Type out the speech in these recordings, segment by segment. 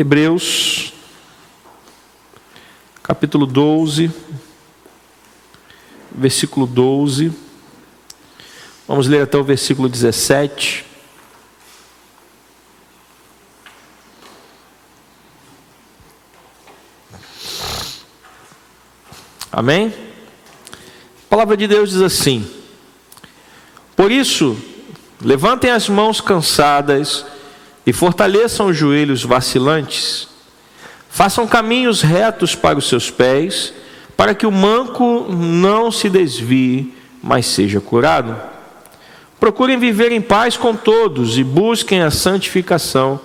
Hebreus, capítulo 12, versículo 12. Vamos ler até o versículo 17. Amém? A palavra de Deus diz assim: Por isso, levantem as mãos cansadas e fortaleçam os joelhos vacilantes. Façam caminhos retos para os seus pés, para que o manco não se desvie, mas seja curado. Procurem viver em paz com todos e busquem a santificação,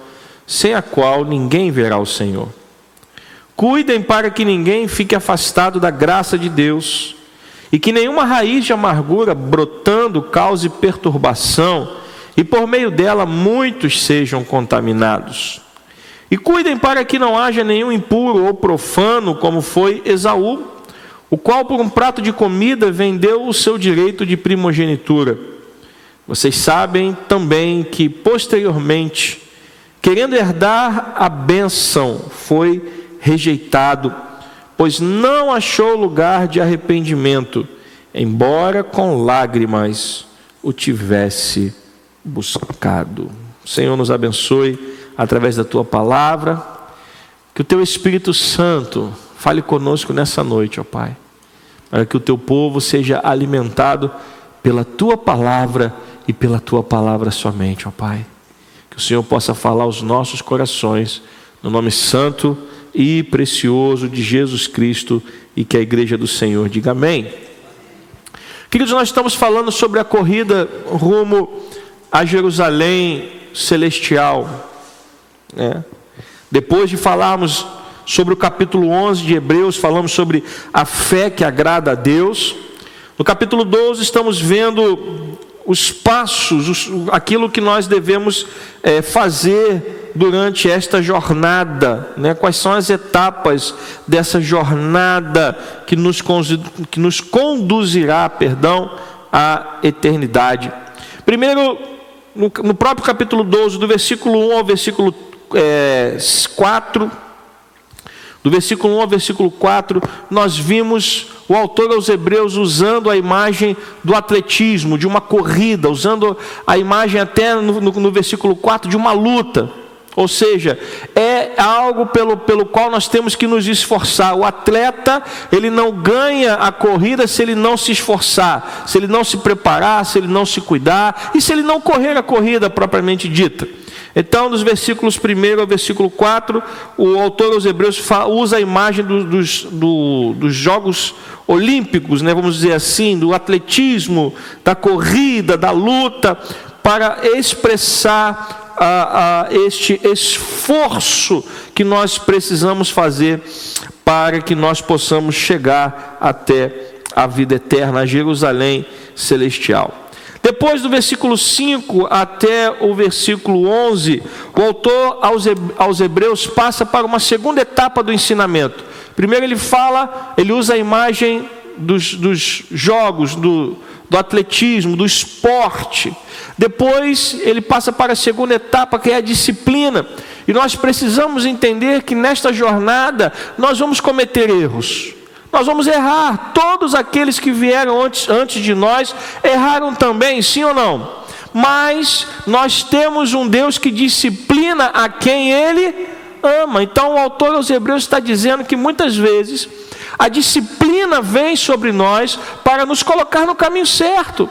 sem a qual ninguém verá o Senhor. Cuidem para que ninguém fique afastado da graça de Deus e que nenhuma raiz de amargura brotando cause perturbação e por meio dela muitos sejam contaminados. E cuidem para que não haja nenhum impuro ou profano, como foi Esaú, o qual por um prato de comida vendeu o seu direito de primogenitura. Vocês sabem também que posteriormente, querendo herdar a bênção, foi rejeitado, pois não achou lugar de arrependimento, embora com lágrimas o tivesse buscado. Senhor, nos abençoe através da tua palavra, que o teu Espírito Santo fale conosco nessa noite, ó Pai, para que o teu povo seja alimentado pela tua palavra e pela tua palavra somente, ó Pai. Que o Senhor possa falar aos nossos corações, no nome santo e precioso de Jesus Cristo e que a igreja do Senhor diga amém. Queridos, nós estamos falando sobre a corrida rumo a Jerusalém celestial. Né? Depois de falarmos sobre o capítulo 11 de Hebreus, falamos sobre a fé que agrada a Deus. No capítulo 12, estamos vendo os passos, os, aquilo que nós devemos é, fazer durante esta jornada, né? quais são as etapas dessa jornada que nos, que nos conduzirá, perdão, à eternidade. Primeiro, no, no próprio capítulo 12, do versículo 1 ao versículo é, 4, do versículo 1 ao versículo 4, nós vimos o autor aos Hebreus usando a imagem do atletismo, de uma corrida, usando a imagem até no, no, no versículo 4 de uma luta. Ou seja, é algo pelo, pelo qual nós temos que nos esforçar. O atleta, ele não ganha a corrida se ele não se esforçar, se ele não se preparar, se ele não se cuidar e se ele não correr a corrida propriamente dita. Então, dos versículos 1 ao versículo 4, o autor aos Hebreus usa a imagem do, dos, do, dos Jogos Olímpicos, né, vamos dizer assim, do atletismo, da corrida, da luta, para expressar a, a este esforço que nós precisamos fazer para que nós possamos chegar até a vida eterna, a Jerusalém celestial. Depois do versículo 5 até o versículo 11, o autor aos Hebreus passa para uma segunda etapa do ensinamento. Primeiro ele fala, ele usa a imagem dos, dos jogos, do, do atletismo, do esporte. Depois ele passa para a segunda etapa, que é a disciplina. E nós precisamos entender que nesta jornada nós vamos cometer erros. Nós vamos errar. Todos aqueles que vieram antes, antes de nós erraram também, sim ou não? Mas nós temos um Deus que disciplina a quem Ele ama. Então o autor aos Hebreus está dizendo que muitas vezes a disciplina vem sobre nós para nos colocar no caminho certo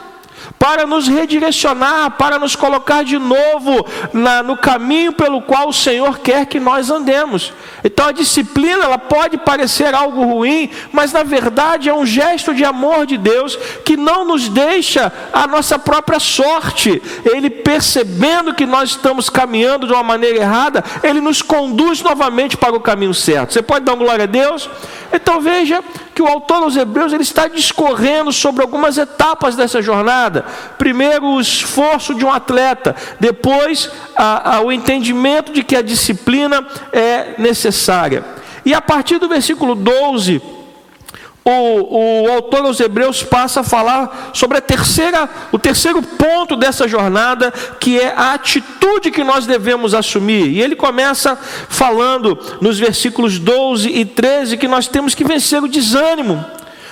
para nos redirecionar, para nos colocar de novo na, no caminho pelo qual o Senhor quer que nós andemos. Então a disciplina ela pode parecer algo ruim, mas na verdade é um gesto de amor de Deus que não nos deixa a nossa própria sorte. Ele percebendo que nós estamos caminhando de uma maneira errada, ele nos conduz novamente para o caminho certo. Você pode dar glória a Deus? Então veja que o autor aos Hebreus ele está discorrendo sobre algumas etapas dessa jornada. Primeiro, o esforço de um atleta, depois, a, a, o entendimento de que a disciplina é necessária. E a partir do versículo 12, o, o autor aos Hebreus passa a falar sobre a terceira, o terceiro ponto dessa jornada, que é a atitude que nós devemos assumir. E ele começa falando nos versículos 12 e 13 que nós temos que vencer o desânimo.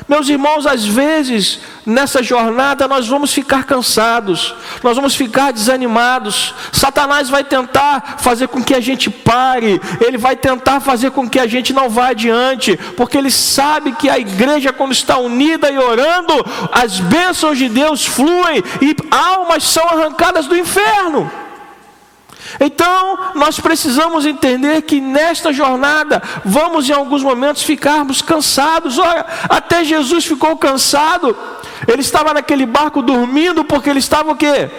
Meus irmãos, às vezes nessa jornada nós vamos ficar cansados, nós vamos ficar desanimados. Satanás vai tentar fazer com que a gente pare, ele vai tentar fazer com que a gente não vá adiante, porque ele sabe que a igreja, quando está unida e orando, as bênçãos de Deus fluem e almas são arrancadas do inferno. Então, nós precisamos entender que nesta jornada vamos em alguns momentos ficarmos cansados. Olha, até Jesus ficou cansado. Ele estava naquele barco dormindo porque ele estava o quê?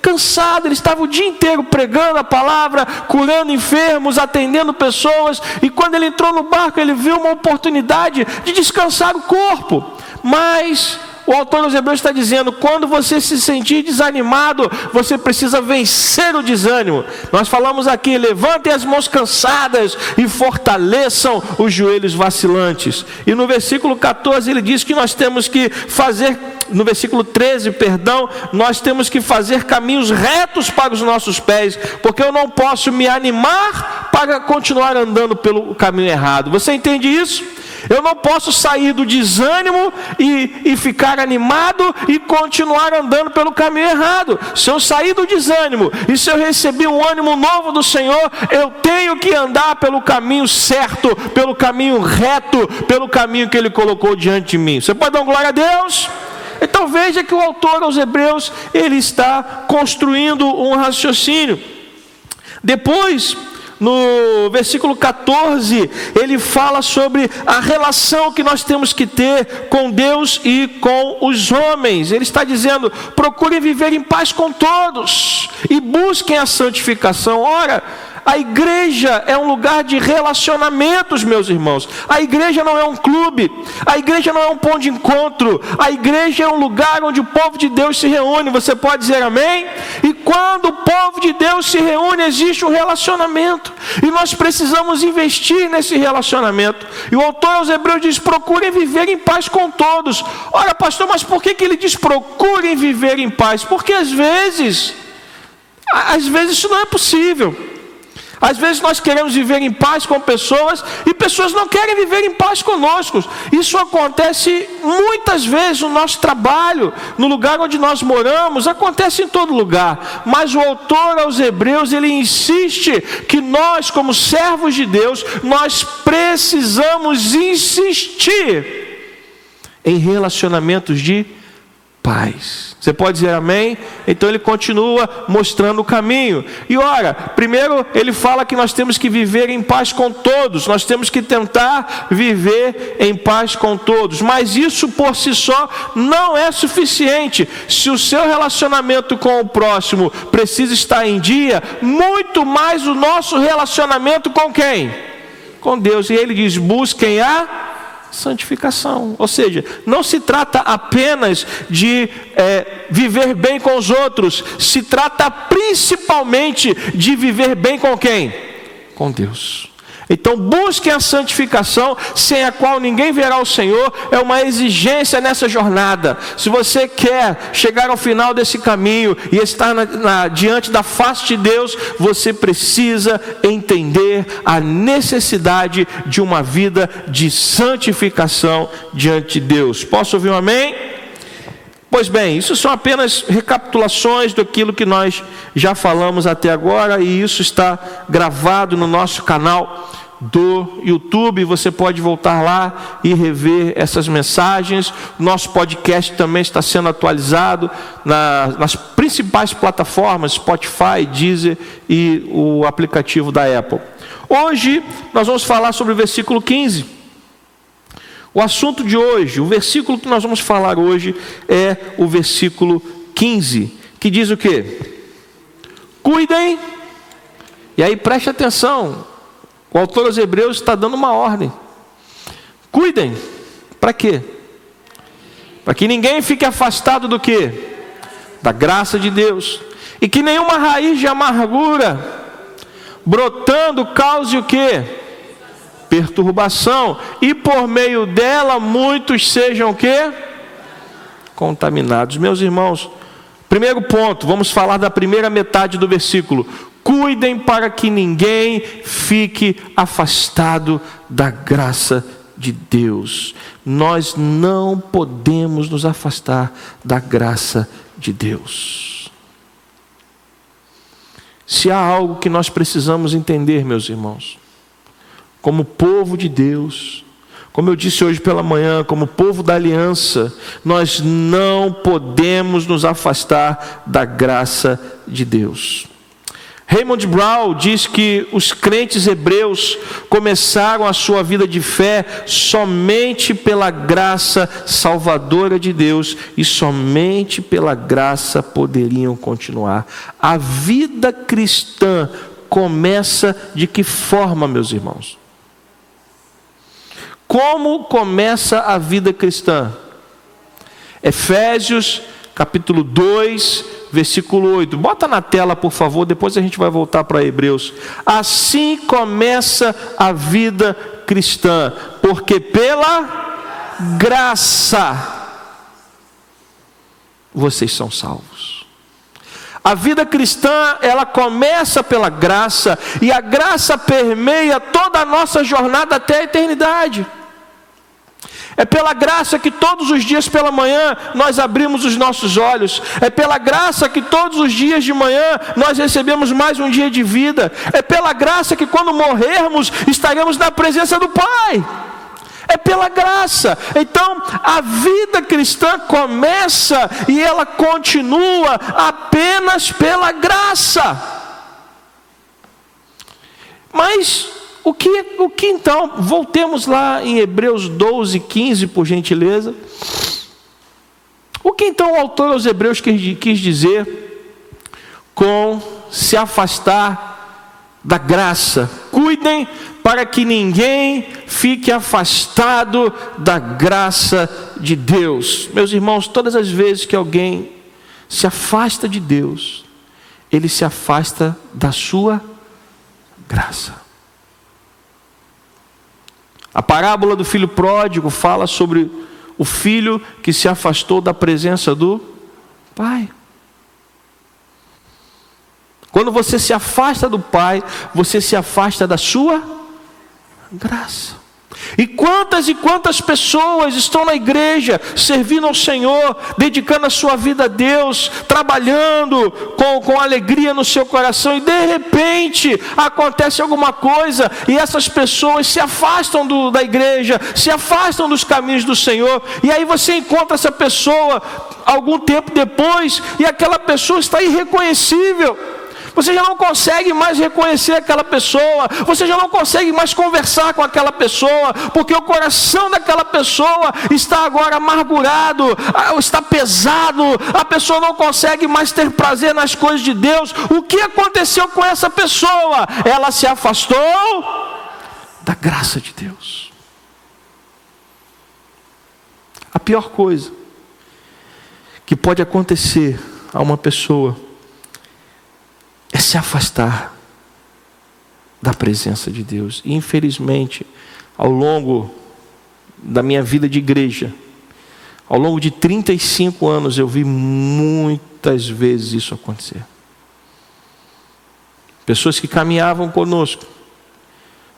Cansado, ele estava o dia inteiro pregando a palavra, curando enfermos, atendendo pessoas, e quando ele entrou no barco, ele viu uma oportunidade de descansar o corpo. Mas o autor dos Hebreus está dizendo: quando você se sentir desanimado, você precisa vencer o desânimo. Nós falamos aqui: levantem as mãos cansadas e fortaleçam os joelhos vacilantes. E no versículo 14 ele diz que nós temos que fazer, no versículo 13, perdão, nós temos que fazer caminhos retos para os nossos pés, porque eu não posso me animar para continuar andando pelo caminho errado. Você entende isso? Eu não posso sair do desânimo e, e ficar animado e continuar andando pelo caminho errado. Se eu sair do desânimo e se eu receber um ânimo novo do Senhor, eu tenho que andar pelo caminho certo, pelo caminho reto, pelo caminho que Ele colocou diante de mim. Você pode dar glória a Deus? Então veja que o autor aos Hebreus ele está construindo um raciocínio. Depois no versículo 14, ele fala sobre a relação que nós temos que ter com Deus e com os homens. Ele está dizendo: procurem viver em paz com todos e busquem a santificação. Ora, a igreja é um lugar de relacionamentos, meus irmãos. A igreja não é um clube, a igreja não é um ponto de encontro, a igreja é um lugar onde o povo de Deus se reúne. Você pode dizer amém? E quando o povo de Deus se reúne, existe um relacionamento, e nós precisamos investir nesse relacionamento. E o autor aos Hebreus diz: procurem viver em paz com todos. Ora, pastor, mas por que, que ele diz procurem viver em paz? Porque às vezes, às vezes isso não é possível. Às vezes nós queremos viver em paz com pessoas e pessoas não querem viver em paz conosco. Isso acontece muitas vezes no nosso trabalho, no lugar onde nós moramos, acontece em todo lugar. Mas o autor aos Hebreus, ele insiste que nós, como servos de Deus, nós precisamos insistir em relacionamentos de paz. Você pode dizer amém? Então ele continua mostrando o caminho. E ora, primeiro ele fala que nós temos que viver em paz com todos, nós temos que tentar viver em paz com todos, mas isso por si só não é suficiente. Se o seu relacionamento com o próximo precisa estar em dia, muito mais o nosso relacionamento com quem? Com Deus. E ele diz: busquem a santificação. Ou seja, não se trata apenas de é, viver bem com os outros, se trata principalmente de viver bem com quem? Com Deus. Então busquem a santificação, sem a qual ninguém verá o Senhor, é uma exigência nessa jornada. Se você quer chegar ao final desse caminho e estar na, na, diante da face de Deus, você precisa entender a necessidade de uma vida de santificação diante de Deus. Posso ouvir um amém? Pois bem, isso são apenas recapitulações daquilo que nós já falamos até agora, e isso está gravado no nosso canal do YouTube. Você pode voltar lá e rever essas mensagens. Nosso podcast também está sendo atualizado na, nas principais plataformas: Spotify, Deezer e o aplicativo da Apple. Hoje nós vamos falar sobre o versículo 15. O assunto de hoje, o versículo que nós vamos falar hoje é o versículo 15, que diz o que? Cuidem, e aí preste atenção, o autor aos Hebreus está dando uma ordem: cuidem, para quê? Para que ninguém fique afastado do que? Da graça de Deus, e que nenhuma raiz de amargura brotando cause o que? Perturbação, e por meio dela muitos sejam que contaminados. Meus irmãos, primeiro ponto, vamos falar da primeira metade do versículo. Cuidem para que ninguém fique afastado da graça de Deus. Nós não podemos nos afastar da graça de Deus. Se há algo que nós precisamos entender, meus irmãos, como povo de Deus, como eu disse hoje pela manhã, como povo da aliança, nós não podemos nos afastar da graça de Deus. Raymond Brown diz que os crentes hebreus começaram a sua vida de fé somente pela graça salvadora de Deus e somente pela graça poderiam continuar. A vida cristã começa de que forma, meus irmãos? Como começa a vida cristã? Efésios capítulo 2, versículo 8. Bota na tela, por favor, depois a gente vai voltar para Hebreus. Assim começa a vida cristã, porque pela graça vocês são salvos. A vida cristã, ela começa pela graça, e a graça permeia toda a nossa jornada até a eternidade. É pela graça que todos os dias pela manhã nós abrimos os nossos olhos. É pela graça que todos os dias de manhã nós recebemos mais um dia de vida. É pela graça que quando morrermos estaremos na presença do Pai. É pela graça. Então, a vida cristã começa e ela continua apenas pela graça. Mas o que, o que então? Voltemos lá em Hebreus 12, 15, por gentileza. O que então o autor aos Hebreus quis, quis dizer com se afastar da graça? Cuidem para que ninguém fique afastado da graça de Deus. Meus irmãos, todas as vezes que alguém se afasta de Deus, ele se afasta da sua graça. A parábola do filho pródigo fala sobre o filho que se afastou da presença do pai. Quando você se afasta do pai, você se afasta da sua graça. E quantas e quantas pessoas estão na igreja servindo ao Senhor, dedicando a sua vida a Deus, trabalhando com, com alegria no seu coração, e de repente acontece alguma coisa e essas pessoas se afastam do, da igreja, se afastam dos caminhos do Senhor, e aí você encontra essa pessoa algum tempo depois e aquela pessoa está irreconhecível. Você já não consegue mais reconhecer aquela pessoa, você já não consegue mais conversar com aquela pessoa, porque o coração daquela pessoa está agora amargurado, está pesado, a pessoa não consegue mais ter prazer nas coisas de Deus. O que aconteceu com essa pessoa? Ela se afastou da graça de Deus. A pior coisa que pode acontecer a uma pessoa se afastar da presença de Deus. E, infelizmente, ao longo da minha vida de igreja, ao longo de 35 anos, eu vi muitas vezes isso acontecer. Pessoas que caminhavam conosco,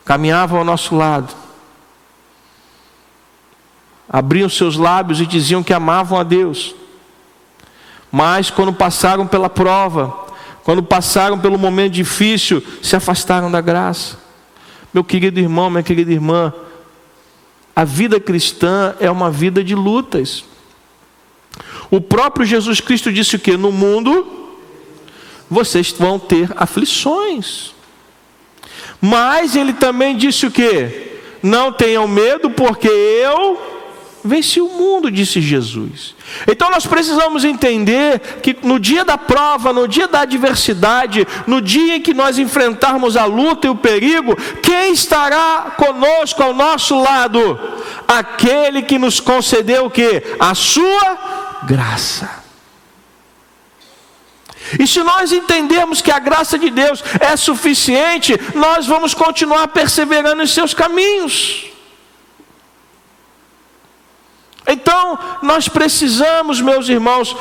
caminhavam ao nosso lado, abriam seus lábios e diziam que amavam a Deus, mas quando passaram pela prova, quando passaram pelo momento difícil, se afastaram da graça. Meu querido irmão, minha querida irmã, a vida cristã é uma vida de lutas. O próprio Jesus Cristo disse o que? No mundo vocês vão ter aflições. Mas ele também disse o que? Não tenham medo, porque eu Vence o mundo, disse Jesus. Então nós precisamos entender que no dia da prova, no dia da adversidade, no dia em que nós enfrentarmos a luta e o perigo, quem estará conosco ao nosso lado? Aquele que nos concedeu o que? A sua graça. E se nós entendermos que a graça de Deus é suficiente, nós vamos continuar perseverando em seus caminhos. Então, nós precisamos, meus irmãos,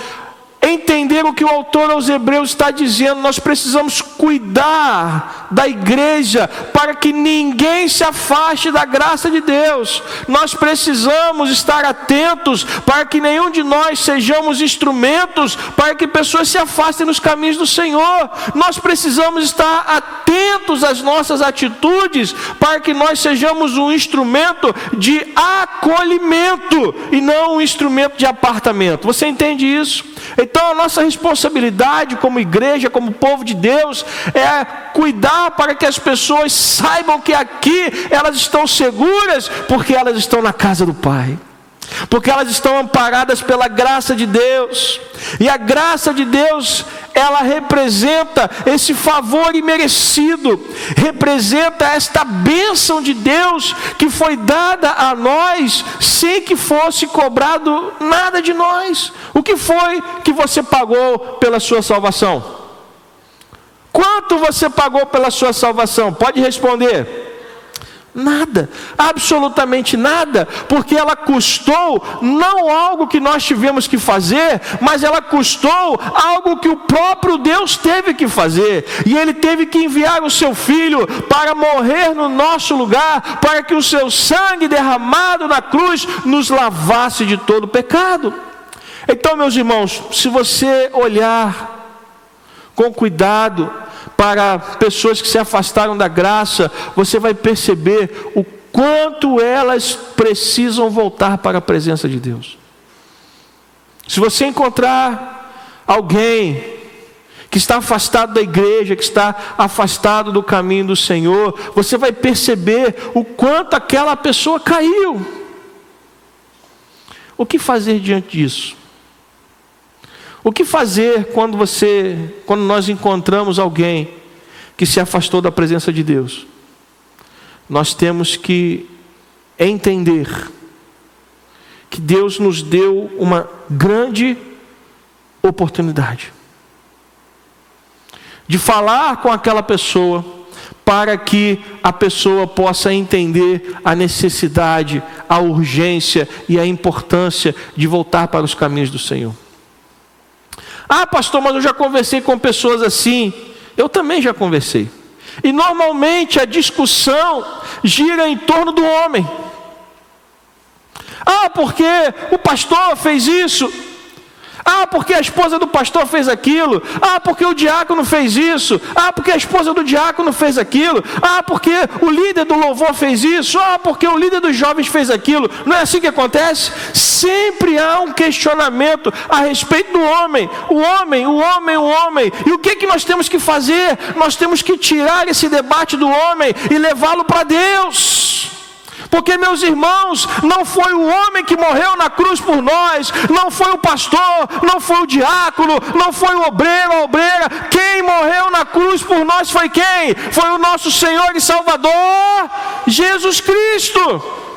entender o que o autor aos Hebreus está dizendo, nós precisamos cuidar da igreja para que ninguém se afaste da graça de Deus. Nós precisamos estar atentos para que nenhum de nós sejamos instrumentos para que pessoas se afastem dos caminhos do Senhor. Nós precisamos estar atentos às nossas atitudes para que nós sejamos um instrumento de acolhimento e não um instrumento de apartamento. Você entende isso? Então a nossa responsabilidade como igreja, como povo de Deus, é cuidar para que as pessoas saibam que aqui elas estão seguras, porque elas estão na casa do Pai porque elas estão amparadas pela graça de Deus, e a graça de Deus, ela representa esse favor imerecido, representa esta bênção de Deus que foi dada a nós sem que fosse cobrado nada de nós. O que foi que você pagou pela sua salvação? Quanto você pagou pela sua salvação? Pode responder. Nada, absolutamente nada, porque ela custou não algo que nós tivemos que fazer, mas ela custou algo que o próprio Deus teve que fazer, e Ele teve que enviar o seu Filho para morrer no nosso lugar, para que o seu sangue derramado na cruz nos lavasse de todo pecado. Então, meus irmãos, se você olhar com cuidado, para pessoas que se afastaram da graça, você vai perceber o quanto elas precisam voltar para a presença de Deus. Se você encontrar alguém que está afastado da igreja, que está afastado do caminho do Senhor, você vai perceber o quanto aquela pessoa caiu. O que fazer diante disso? O que fazer quando você, quando nós encontramos alguém que se afastou da presença de Deus? Nós temos que entender que Deus nos deu uma grande oportunidade de falar com aquela pessoa para que a pessoa possa entender a necessidade, a urgência e a importância de voltar para os caminhos do Senhor. Ah, pastor, mas eu já conversei com pessoas assim. Eu também já conversei. E normalmente a discussão gira em torno do homem. Ah, porque o pastor fez isso. Ah, porque a esposa do pastor fez aquilo. Ah, porque o diácono fez isso. Ah, porque a esposa do diácono fez aquilo. Ah, porque o líder do louvor fez isso. Ah, porque o líder dos jovens fez aquilo. Não é assim que acontece? Sempre há um questionamento a respeito do homem. O homem, o homem, o homem. E o que, que nós temos que fazer? Nós temos que tirar esse debate do homem e levá-lo para Deus. Porque, meus irmãos, não foi o homem que morreu na cruz por nós, não foi o pastor, não foi o diácono, não foi o obreiro, a obreira. Quem morreu na cruz por nós foi quem? Foi o nosso Senhor e Salvador, Jesus Cristo.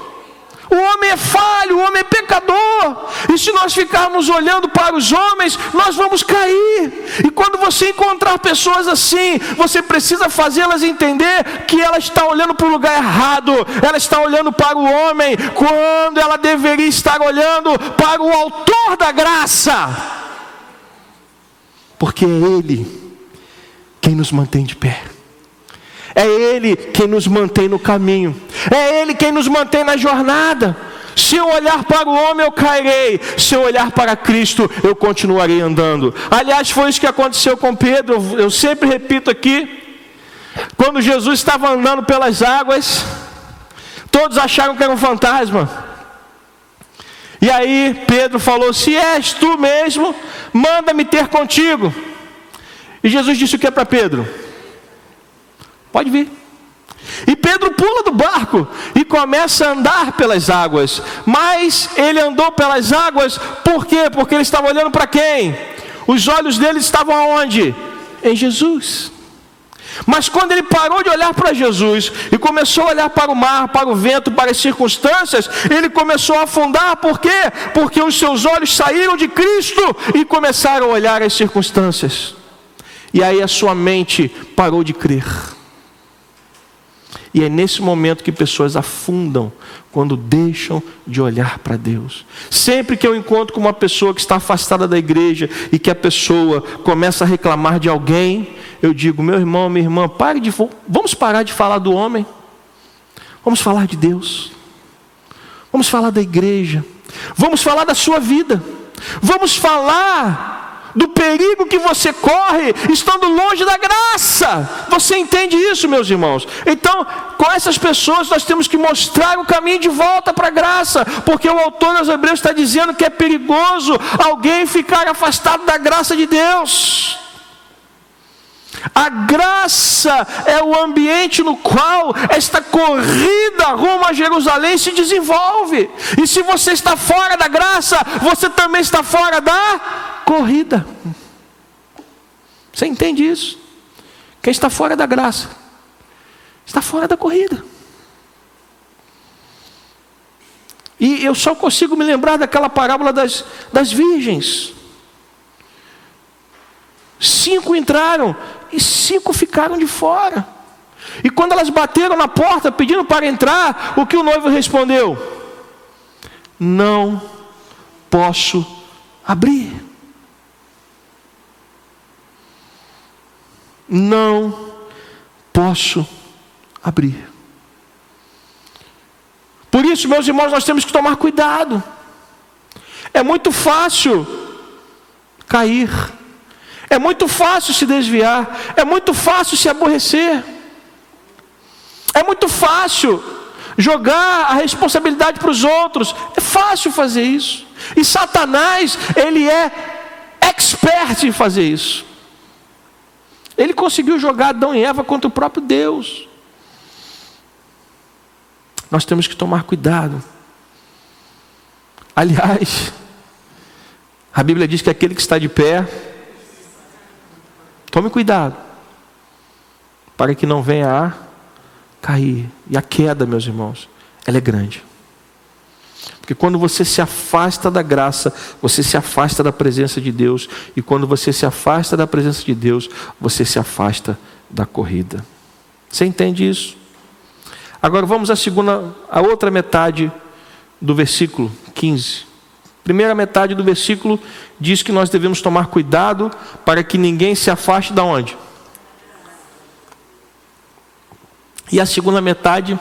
O homem é falho, o homem é pecador. E se nós ficarmos olhando para os homens, nós vamos cair. E quando você encontrar pessoas assim, você precisa fazê-las entender que ela está olhando para o lugar errado. Ela está olhando para o homem, quando ela deveria estar olhando para o autor da graça. Porque é Ele quem nos mantém de pé. É Ele quem nos mantém no caminho, é Ele quem nos mantém na jornada. Se eu olhar para o homem, eu cairei. Se eu olhar para Cristo, eu continuarei andando. Aliás, foi isso que aconteceu com Pedro. Eu sempre repito aqui. Quando Jesus estava andando pelas águas, todos acharam que era um fantasma. E aí Pedro falou: Se és tu mesmo, manda-me ter contigo. E Jesus disse o que é para Pedro? Pode vir. E Pedro pula do barco e começa a andar pelas águas. Mas ele andou pelas águas por quê? Porque ele estava olhando para quem? Os olhos dele estavam aonde? Em Jesus. Mas quando ele parou de olhar para Jesus e começou a olhar para o mar, para o vento, para as circunstâncias, ele começou a afundar, por quê? Porque os seus olhos saíram de Cristo e começaram a olhar as circunstâncias. E aí a sua mente parou de crer. E é nesse momento que pessoas afundam quando deixam de olhar para Deus. Sempre que eu encontro com uma pessoa que está afastada da igreja e que a pessoa começa a reclamar de alguém, eu digo: meu irmão, minha irmã, pare de vamos parar de falar do homem. Vamos falar de Deus. Vamos falar da igreja. Vamos falar da sua vida. Vamos falar do perigo que você corre estando longe da graça. Você entende isso, meus irmãos? Então, com essas pessoas, nós temos que mostrar o caminho de volta para a graça, porque o autor dos Hebreus está dizendo que é perigoso alguém ficar afastado da graça de Deus. A graça é o ambiente no qual esta corrida rumo a Jerusalém se desenvolve. E se você está fora da graça, você também está fora da corrida. Você entende isso? Quem está fora da graça está fora da corrida. E eu só consigo me lembrar daquela parábola das, das virgens. Cinco entraram e cinco ficaram de fora. E quando elas bateram na porta pedindo para entrar, o que o noivo respondeu? Não posso abrir. Não posso abrir. Por isso, meus irmãos, nós temos que tomar cuidado. É muito fácil cair. É muito fácil se desviar, é muito fácil se aborrecer, é muito fácil jogar a responsabilidade para os outros, é fácil fazer isso. E Satanás, ele é expert em fazer isso. Ele conseguiu jogar Adão e Eva contra o próprio Deus. Nós temos que tomar cuidado. Aliás, a Bíblia diz que aquele que está de pé, Tome cuidado, para que não venha a cair. E a queda, meus irmãos, ela é grande. Porque quando você se afasta da graça, você se afasta da presença de Deus. E quando você se afasta da presença de Deus, você se afasta da corrida. Você entende isso? Agora vamos à segunda, a outra metade do versículo 15. Primeira metade do versículo diz que nós devemos tomar cuidado para que ninguém se afaste da onde? E a segunda metade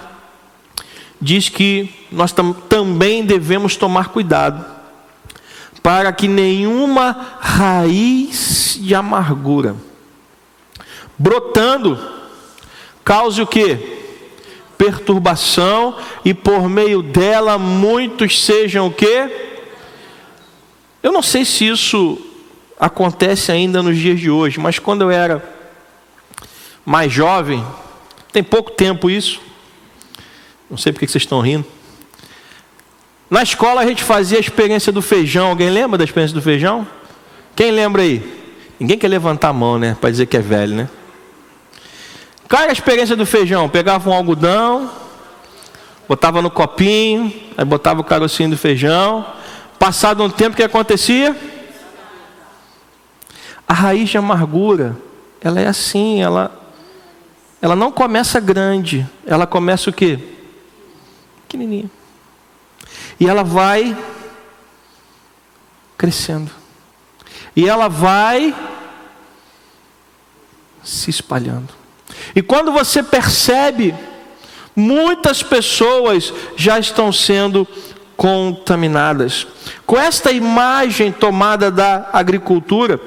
diz que nós tam também devemos tomar cuidado para que nenhuma raiz de amargura brotando cause o que? Perturbação e por meio dela muitos sejam o que? Eu não sei se isso acontece ainda nos dias de hoje, mas quando eu era mais jovem, tem pouco tempo isso, não sei porque vocês estão rindo. Na escola a gente fazia a experiência do feijão. Alguém lembra da experiência do feijão? Quem lembra aí? Ninguém quer levantar a mão, né? Para dizer que é velho, né? Qual era a experiência do feijão? Pegava um algodão, botava no copinho, aí botava o carocinho do feijão, Passado um tempo, o que acontecia? A raiz de amargura, ela é assim, ela, ela não começa grande, ela começa o quê? Pequenininha. E ela vai crescendo. E ela vai se espalhando. E quando você percebe, muitas pessoas já estão sendo contaminadas. Com esta imagem tomada da agricultura,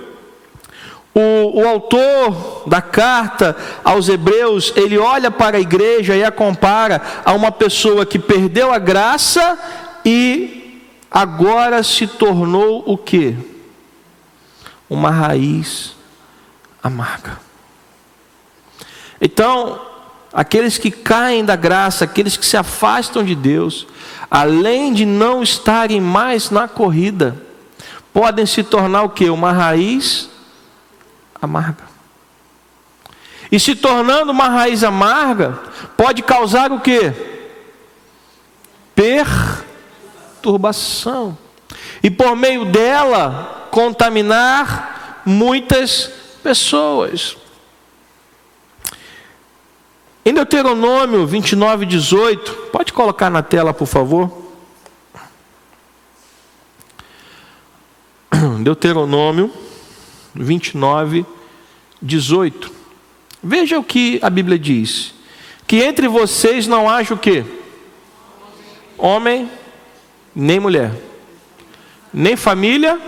o, o, autor da carta aos Hebreus, ele olha para a igreja e a compara a uma pessoa que perdeu a graça e agora se tornou o que? Uma raiz amarga. Então, aqueles que caem da graça, aqueles que se afastam de Deus, além de não estarem mais na corrida, podem se tornar o que? Uma raiz amarga. E se tornando uma raiz amarga, pode causar o que? Perturbação. E por meio dela, contaminar muitas pessoas. Em Deuteronômio 29, 18, pode colocar na tela, por favor. Deuteronômio 29, 18. Veja o que a Bíblia diz: que entre vocês não haja o que? Homem, nem mulher, nem família,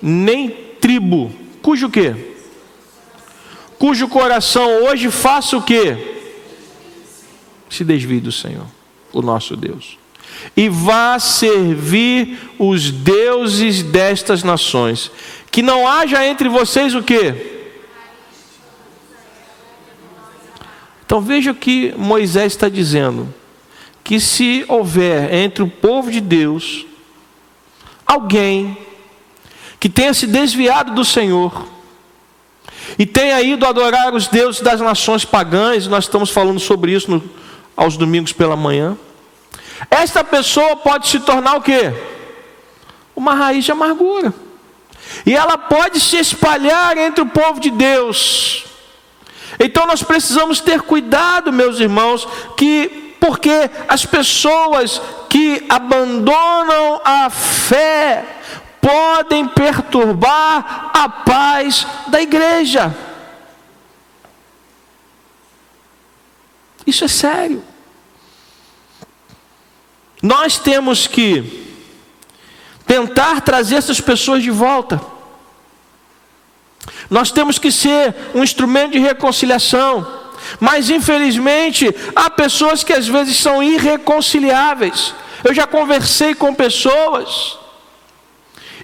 nem tribo, cujo que? Cujo coração hoje faça o que? Se desvie do Senhor, o nosso Deus, e vá servir os deuses destas nações. Que não haja entre vocês o que? Então veja o que Moisés está dizendo: que se houver entre o povo de Deus alguém que tenha se desviado do Senhor, e tenha ido adorar os deuses das nações pagãs, nós estamos falando sobre isso no, aos domingos pela manhã. Esta pessoa pode se tornar o quê? Uma raiz de amargura. E ela pode se espalhar entre o povo de Deus. Então nós precisamos ter cuidado, meus irmãos, que porque as pessoas que abandonam a fé podem perturbar a paz da igreja. Isso é sério. Nós temos que tentar trazer essas pessoas de volta. Nós temos que ser um instrumento de reconciliação. Mas infelizmente, há pessoas que às vezes são irreconciliáveis. Eu já conversei com pessoas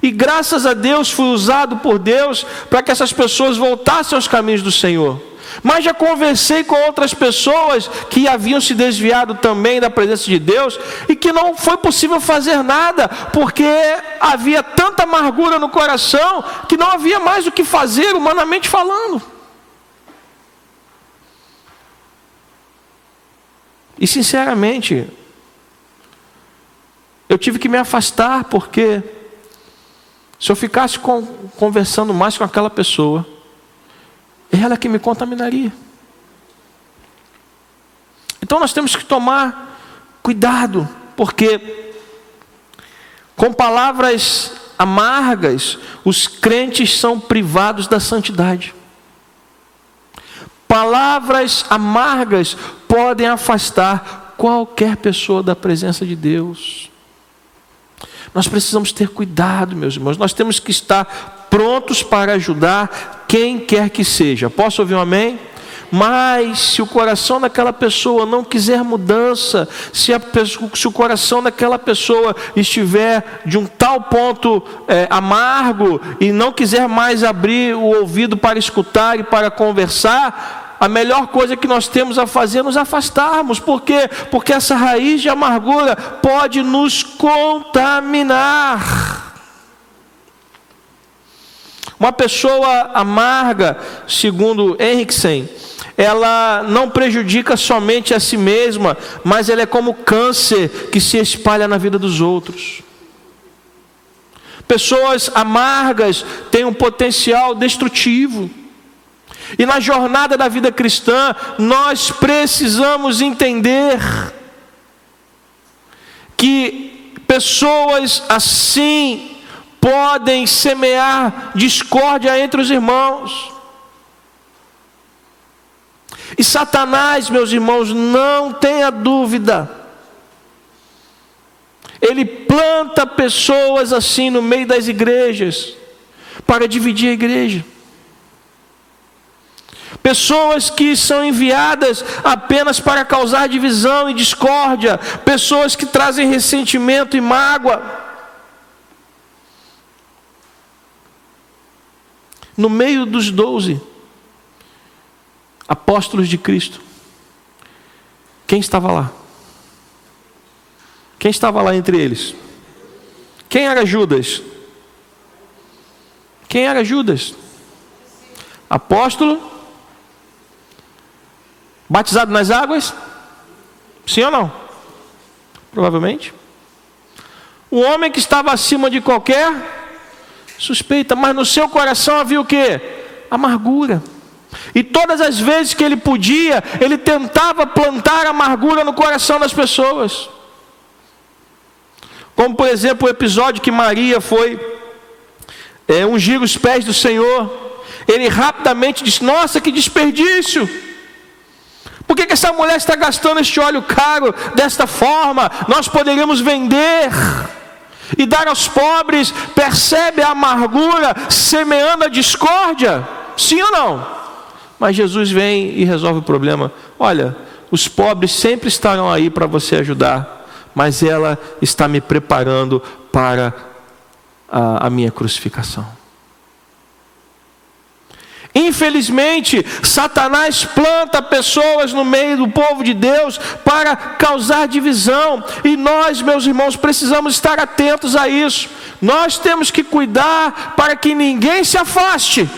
e graças a Deus fui usado por Deus para que essas pessoas voltassem aos caminhos do Senhor. Mas já conversei com outras pessoas que haviam se desviado também da presença de Deus e que não foi possível fazer nada, porque havia tanta amargura no coração que não havia mais o que fazer, humanamente falando. E sinceramente, eu tive que me afastar, porque se eu ficasse conversando mais com aquela pessoa, ela que me contaminaria. Então nós temos que tomar cuidado, porque com palavras amargas, os crentes são privados da santidade. Palavras amargas podem afastar qualquer pessoa da presença de Deus. Nós precisamos ter cuidado, meus irmãos. Nós temos que estar prontos para ajudar quem quer que seja. Posso ouvir um amém? Mas se o coração daquela pessoa não quiser mudança, se, se o coração daquela pessoa estiver de um tal ponto é, amargo e não quiser mais abrir o ouvido para escutar e para conversar, a melhor coisa que nós temos a fazer é nos afastarmos. Por quê? Porque essa raiz de amargura pode nos contaminar. Uma pessoa amarga, segundo Henriksen, ela não prejudica somente a si mesma, mas ela é como câncer que se espalha na vida dos outros. Pessoas amargas têm um potencial destrutivo. E na jornada da vida cristã, nós precisamos entender que pessoas assim podem semear discórdia entre os irmãos. E Satanás, meus irmãos, não tenha dúvida, ele planta pessoas assim no meio das igrejas, para dividir a igreja. Pessoas que são enviadas apenas para causar divisão e discórdia, pessoas que trazem ressentimento e mágoa. No meio dos doze apóstolos de Cristo, quem estava lá? Quem estava lá entre eles? Quem era Judas? Quem era Judas? Apóstolo? Batizado nas águas? Sim ou não? Provavelmente. Um homem que estava acima de qualquer suspeita, mas no seu coração havia o que? Amargura. E todas as vezes que ele podia, ele tentava plantar amargura no coração das pessoas. Como, por exemplo, o episódio que Maria foi é, ungir os pés do Senhor. Ele rapidamente disse: Nossa, que desperdício! Por que, que essa mulher está gastando este óleo caro desta forma? Nós poderíamos vender e dar aos pobres. Percebe a amargura semeando a discórdia? Sim ou não? Mas Jesus vem e resolve o problema. Olha, os pobres sempre estarão aí para você ajudar, mas ela está me preparando para a, a minha crucificação. Infelizmente, Satanás planta pessoas no meio do povo de Deus para causar divisão, e nós, meus irmãos, precisamos estar atentos a isso. Nós temos que cuidar para que ninguém se afaste.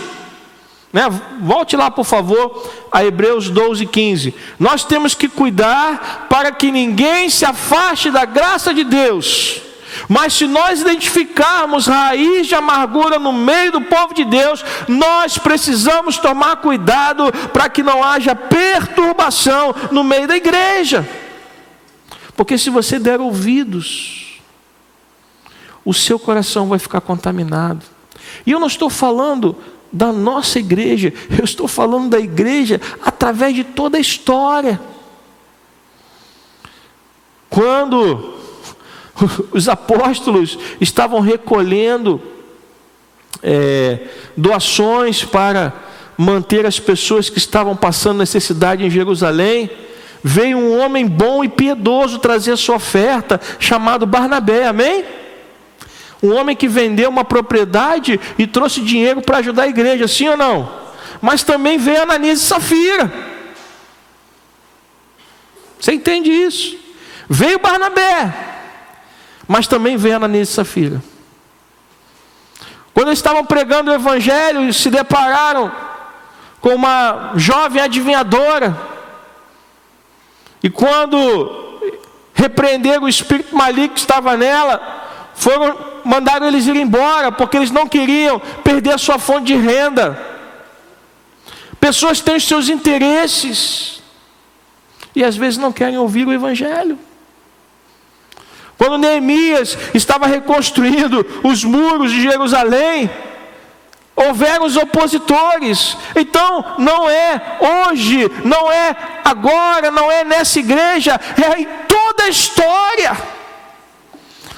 Né? Volte lá, por favor, a Hebreus 12, 15. Nós temos que cuidar para que ninguém se afaste da graça de Deus. Mas se nós identificarmos raiz de amargura no meio do povo de Deus, nós precisamos tomar cuidado para que não haja perturbação no meio da igreja. Porque se você der ouvidos, o seu coração vai ficar contaminado. E eu não estou falando da nossa igreja, eu estou falando da igreja através de toda a história. Quando os apóstolos estavam recolhendo é, doações para manter as pessoas que estavam passando necessidade em Jerusalém, veio um homem bom e piedoso trazer sua oferta, chamado Barnabé, amém? Um homem que vendeu uma propriedade e trouxe dinheiro para ajudar a igreja, sim ou não? Mas também veio Ananias e Safira. Você entende isso? Veio Barnabé, mas também veio Ananias e Safira. Quando eles estavam pregando o evangelho, se depararam com uma jovem adivinhadora. E quando repreenderam o espírito maligno que estava nela, foram mandaram eles ir embora porque eles não queriam perder a sua fonte de renda. Pessoas têm os seus interesses e às vezes não querem ouvir o evangelho. Quando Neemias estava reconstruindo os muros de Jerusalém, houveram os opositores. Então, não é hoje, não é agora, não é nessa igreja, é em toda a história.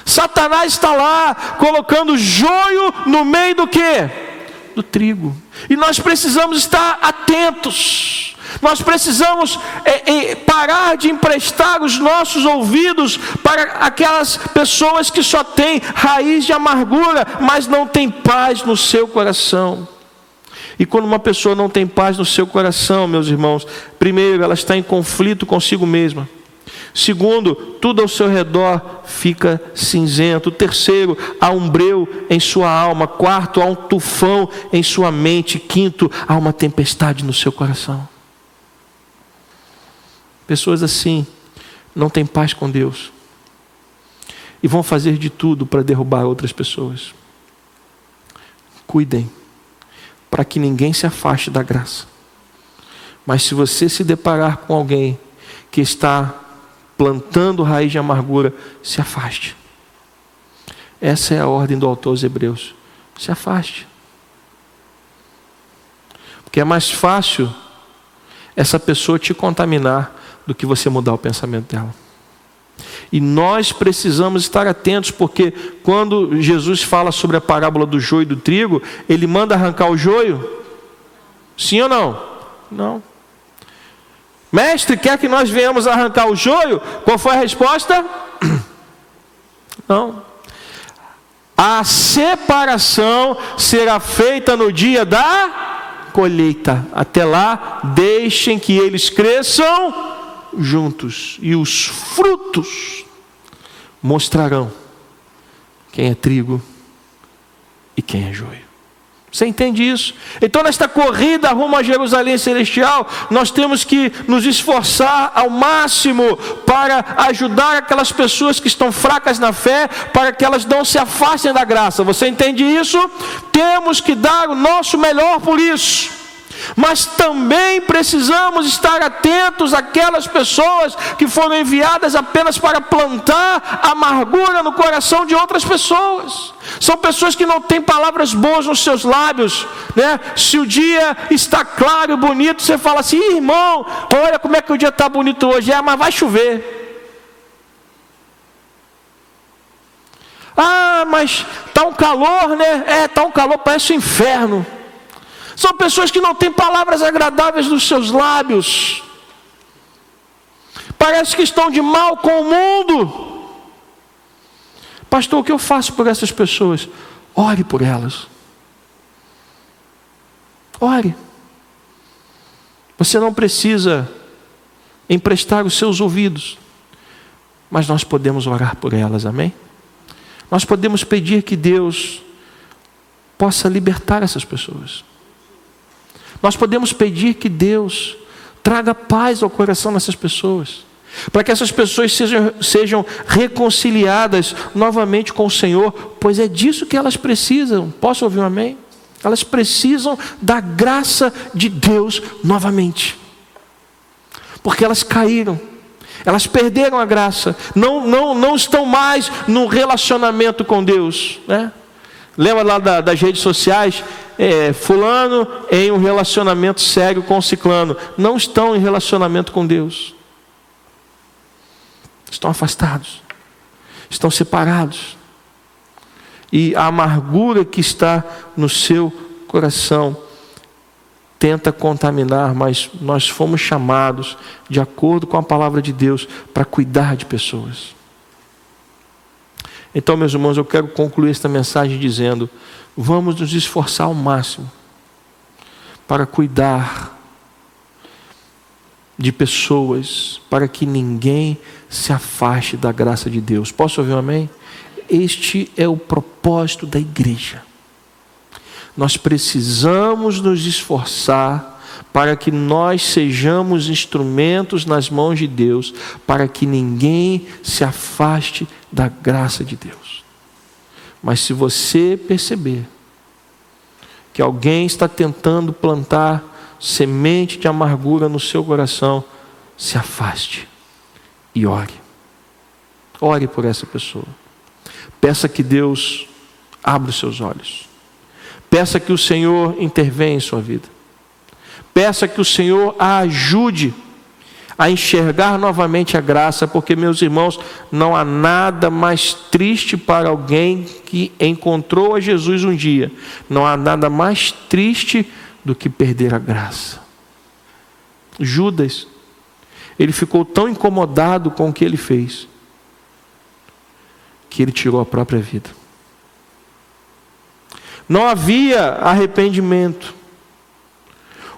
Satanás está lá colocando joio no meio do que? Do trigo. E nós precisamos estar atentos. Nós precisamos é, é, parar de emprestar os nossos ouvidos para aquelas pessoas que só têm raiz de amargura, mas não têm paz no seu coração. E quando uma pessoa não tem paz no seu coração, meus irmãos, primeiro, ela está em conflito consigo mesma. Segundo, tudo ao seu redor fica cinzento. Terceiro, há um breu em sua alma. Quarto, há um tufão em sua mente. Quinto, há uma tempestade no seu coração. Pessoas assim não têm paz com Deus e vão fazer de tudo para derrubar outras pessoas. Cuidem para que ninguém se afaste da graça. Mas se você se deparar com alguém que está plantando raiz de amargura, se afaste. Essa é a ordem do autor aos Hebreus. Se afaste. Porque é mais fácil essa pessoa te contaminar do que você mudar o pensamento dela. E nós precisamos estar atentos, porque quando Jesus fala sobre a parábola do joio e do trigo, ele manda arrancar o joio? Sim ou não? Não. Mestre, quer que nós venhamos arrancar o joio? Qual foi a resposta? Não. A separação será feita no dia da colheita. Até lá, deixem que eles cresçam juntos, e os frutos mostrarão quem é trigo e quem é joio. Você entende isso? Então, nesta corrida rumo a Jerusalém Celestial, nós temos que nos esforçar ao máximo para ajudar aquelas pessoas que estão fracas na fé, para que elas não se afastem da graça. Você entende isso? Temos que dar o nosso melhor por isso. Mas também precisamos estar atentos àquelas pessoas que foram enviadas apenas para plantar amargura no coração de outras pessoas. São pessoas que não têm palavras boas nos seus lábios, né? Se o dia está claro e bonito, você fala assim, irmão, olha como é que o dia está bonito hoje, é, mas vai chover. Ah, mas está um calor, né? É, está um calor, parece um inferno. São pessoas que não têm palavras agradáveis nos seus lábios. Parece que estão de mal com o mundo. Pastor, o que eu faço por essas pessoas? Ore por elas. Ore. Você não precisa emprestar os seus ouvidos, mas nós podemos orar por elas, amém? Nós podemos pedir que Deus possa libertar essas pessoas. Nós podemos pedir que Deus traga paz ao coração dessas pessoas, para que essas pessoas sejam, sejam reconciliadas novamente com o Senhor, pois é disso que elas precisam. Posso ouvir um amém? Elas precisam da graça de Deus novamente, porque elas caíram. Elas perderam a graça, não, não, não estão mais no relacionamento com Deus. Né? Lembra lá da, das redes sociais? É, fulano em um relacionamento sério com o ciclano. Não estão em relacionamento com Deus. Estão afastados. Estão separados. E a amargura que está no seu coração tenta contaminar, mas nós fomos chamados, de acordo com a palavra de Deus, para cuidar de pessoas. Então, meus irmãos, eu quero concluir esta mensagem dizendo: vamos nos esforçar ao máximo para cuidar de pessoas, para que ninguém se afaste da graça de Deus. Posso ouvir um amém? Este é o propósito da igreja. Nós precisamos nos esforçar para que nós sejamos instrumentos nas mãos de Deus, para que ninguém se afaste da graça de Deus. Mas se você perceber que alguém está tentando plantar semente de amargura no seu coração, se afaste e ore. Ore por essa pessoa. Peça que Deus abra os seus olhos. Peça que o Senhor intervenha em sua vida. Peça que o Senhor a ajude a enxergar novamente a graça, porque, meus irmãos, não há nada mais triste para alguém que encontrou a Jesus um dia, não há nada mais triste do que perder a graça. Judas, ele ficou tão incomodado com o que ele fez, que ele tirou a própria vida. Não havia arrependimento.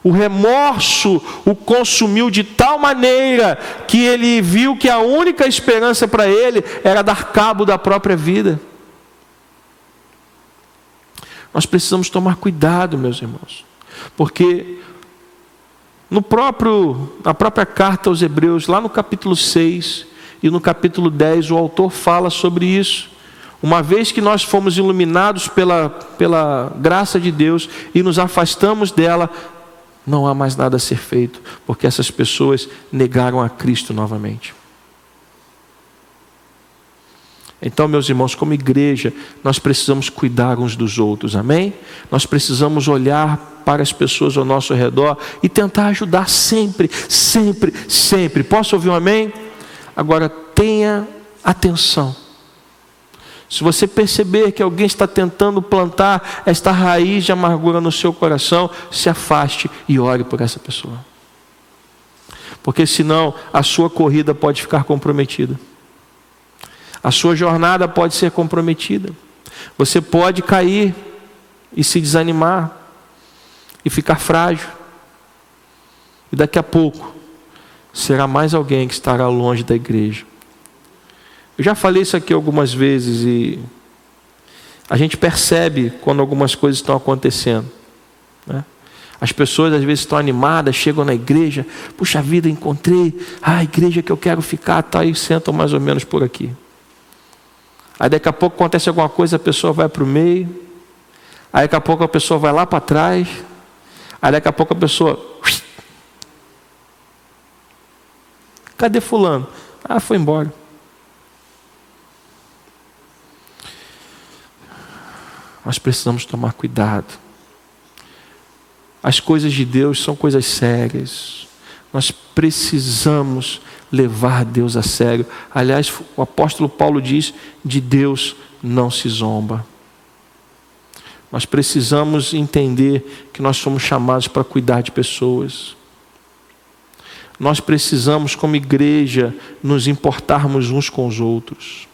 O remorso o consumiu de tal maneira que ele viu que a única esperança para ele era dar cabo da própria vida. Nós precisamos tomar cuidado, meus irmãos, porque no próprio, na própria carta aos Hebreus, lá no capítulo 6 e no capítulo 10, o autor fala sobre isso. Uma vez que nós fomos iluminados pela, pela graça de Deus e nos afastamos dela, não há mais nada a ser feito, porque essas pessoas negaram a Cristo novamente. Então, meus irmãos, como igreja, nós precisamos cuidar uns dos outros, amém? Nós precisamos olhar para as pessoas ao nosso redor e tentar ajudar sempre, sempre, sempre. Posso ouvir um amém? Agora, tenha atenção se você perceber que alguém está tentando plantar esta raiz de amargura no seu coração, se afaste e ore por essa pessoa. Porque senão a sua corrida pode ficar comprometida. A sua jornada pode ser comprometida. Você pode cair e se desanimar e ficar frágil. E daqui a pouco será mais alguém que estará longe da igreja eu já falei isso aqui algumas vezes e A gente percebe quando algumas coisas estão acontecendo. Né? As pessoas às vezes estão animadas, chegam na igreja, puxa vida, encontrei a igreja que eu quero ficar, tá, e sentam mais ou menos por aqui. Aí daqui a pouco acontece alguma coisa, a pessoa vai para o meio, aí daqui a pouco a pessoa vai lá para trás, aí daqui a pouco a pessoa. Cadê fulano? Ah, foi embora. Nós precisamos tomar cuidado. As coisas de Deus são coisas sérias. Nós precisamos levar Deus a sério. Aliás, o apóstolo Paulo diz: de Deus não se zomba. Nós precisamos entender que nós somos chamados para cuidar de pessoas. Nós precisamos, como igreja, nos importarmos uns com os outros.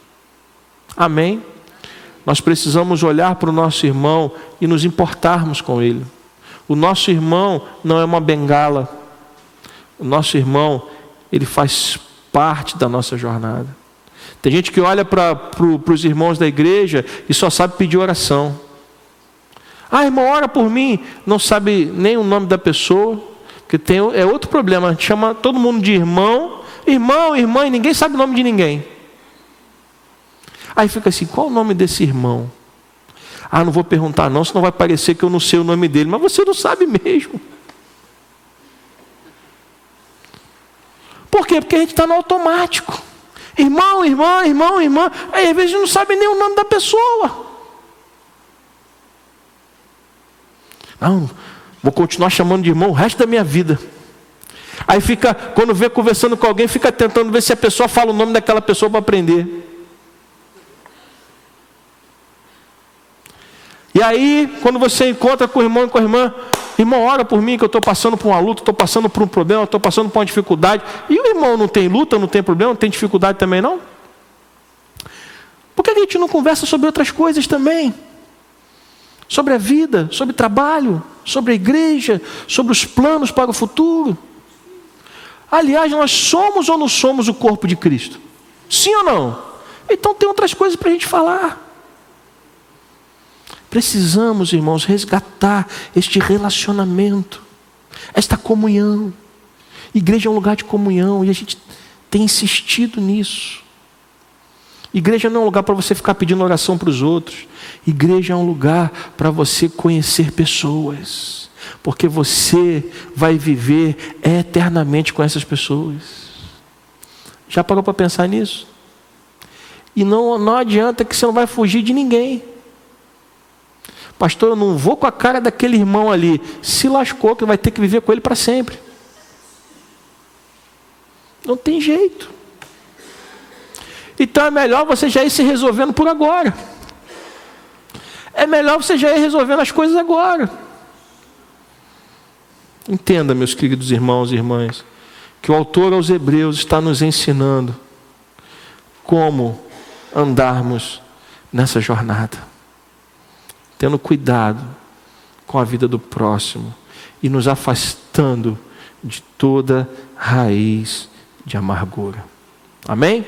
Amém? Nós precisamos olhar para o nosso irmão e nos importarmos com ele. O nosso irmão não é uma bengala. O nosso irmão, ele faz parte da nossa jornada. Tem gente que olha para pro, os irmãos da igreja e só sabe pedir oração. Ah, irmão, ora por mim. Não sabe nem o nome da pessoa. Porque tem, é outro problema. A gente chama todo mundo de irmão, irmão, irmã, e ninguém sabe o nome de ninguém. Aí fica assim: qual o nome desse irmão? Ah, não vou perguntar não, senão vai parecer que eu não sei o nome dele. Mas você não sabe mesmo. Por quê? Porque a gente está no automático. Irmão, irmã, irmão, irmã. Aí às vezes não sabe nem o nome da pessoa. Não, vou continuar chamando de irmão o resto da minha vida. Aí fica, quando vê conversando com alguém, fica tentando ver se a pessoa fala o nome daquela pessoa para aprender. E aí, quando você encontra com o irmão e com a irmã, irmão, ora por mim que eu estou passando por uma luta, estou passando por um problema, estou passando por uma dificuldade. E o irmão não tem luta, não tem problema, não tem dificuldade também não? Por que a gente não conversa sobre outras coisas também? Sobre a vida, sobre trabalho, sobre a igreja, sobre os planos para o futuro. Aliás, nós somos ou não somos o corpo de Cristo? Sim ou não? Então tem outras coisas para a gente falar. Precisamos, irmãos, resgatar este relacionamento, esta comunhão. Igreja é um lugar de comunhão e a gente tem insistido nisso. Igreja não é um lugar para você ficar pedindo oração para os outros. Igreja é um lugar para você conhecer pessoas. Porque você vai viver eternamente com essas pessoas. Já parou para pensar nisso? E não, não adianta que você não vai fugir de ninguém. Pastor, eu não vou com a cara daquele irmão ali. Se lascou, que vai ter que viver com ele para sempre. Não tem jeito. Então é melhor você já ir se resolvendo por agora. É melhor você já ir resolvendo as coisas agora. Entenda, meus queridos irmãos e irmãs, que o autor aos Hebreus está nos ensinando como andarmos nessa jornada tendo cuidado com a vida do próximo e nos afastando de toda raiz de amargura. Amém?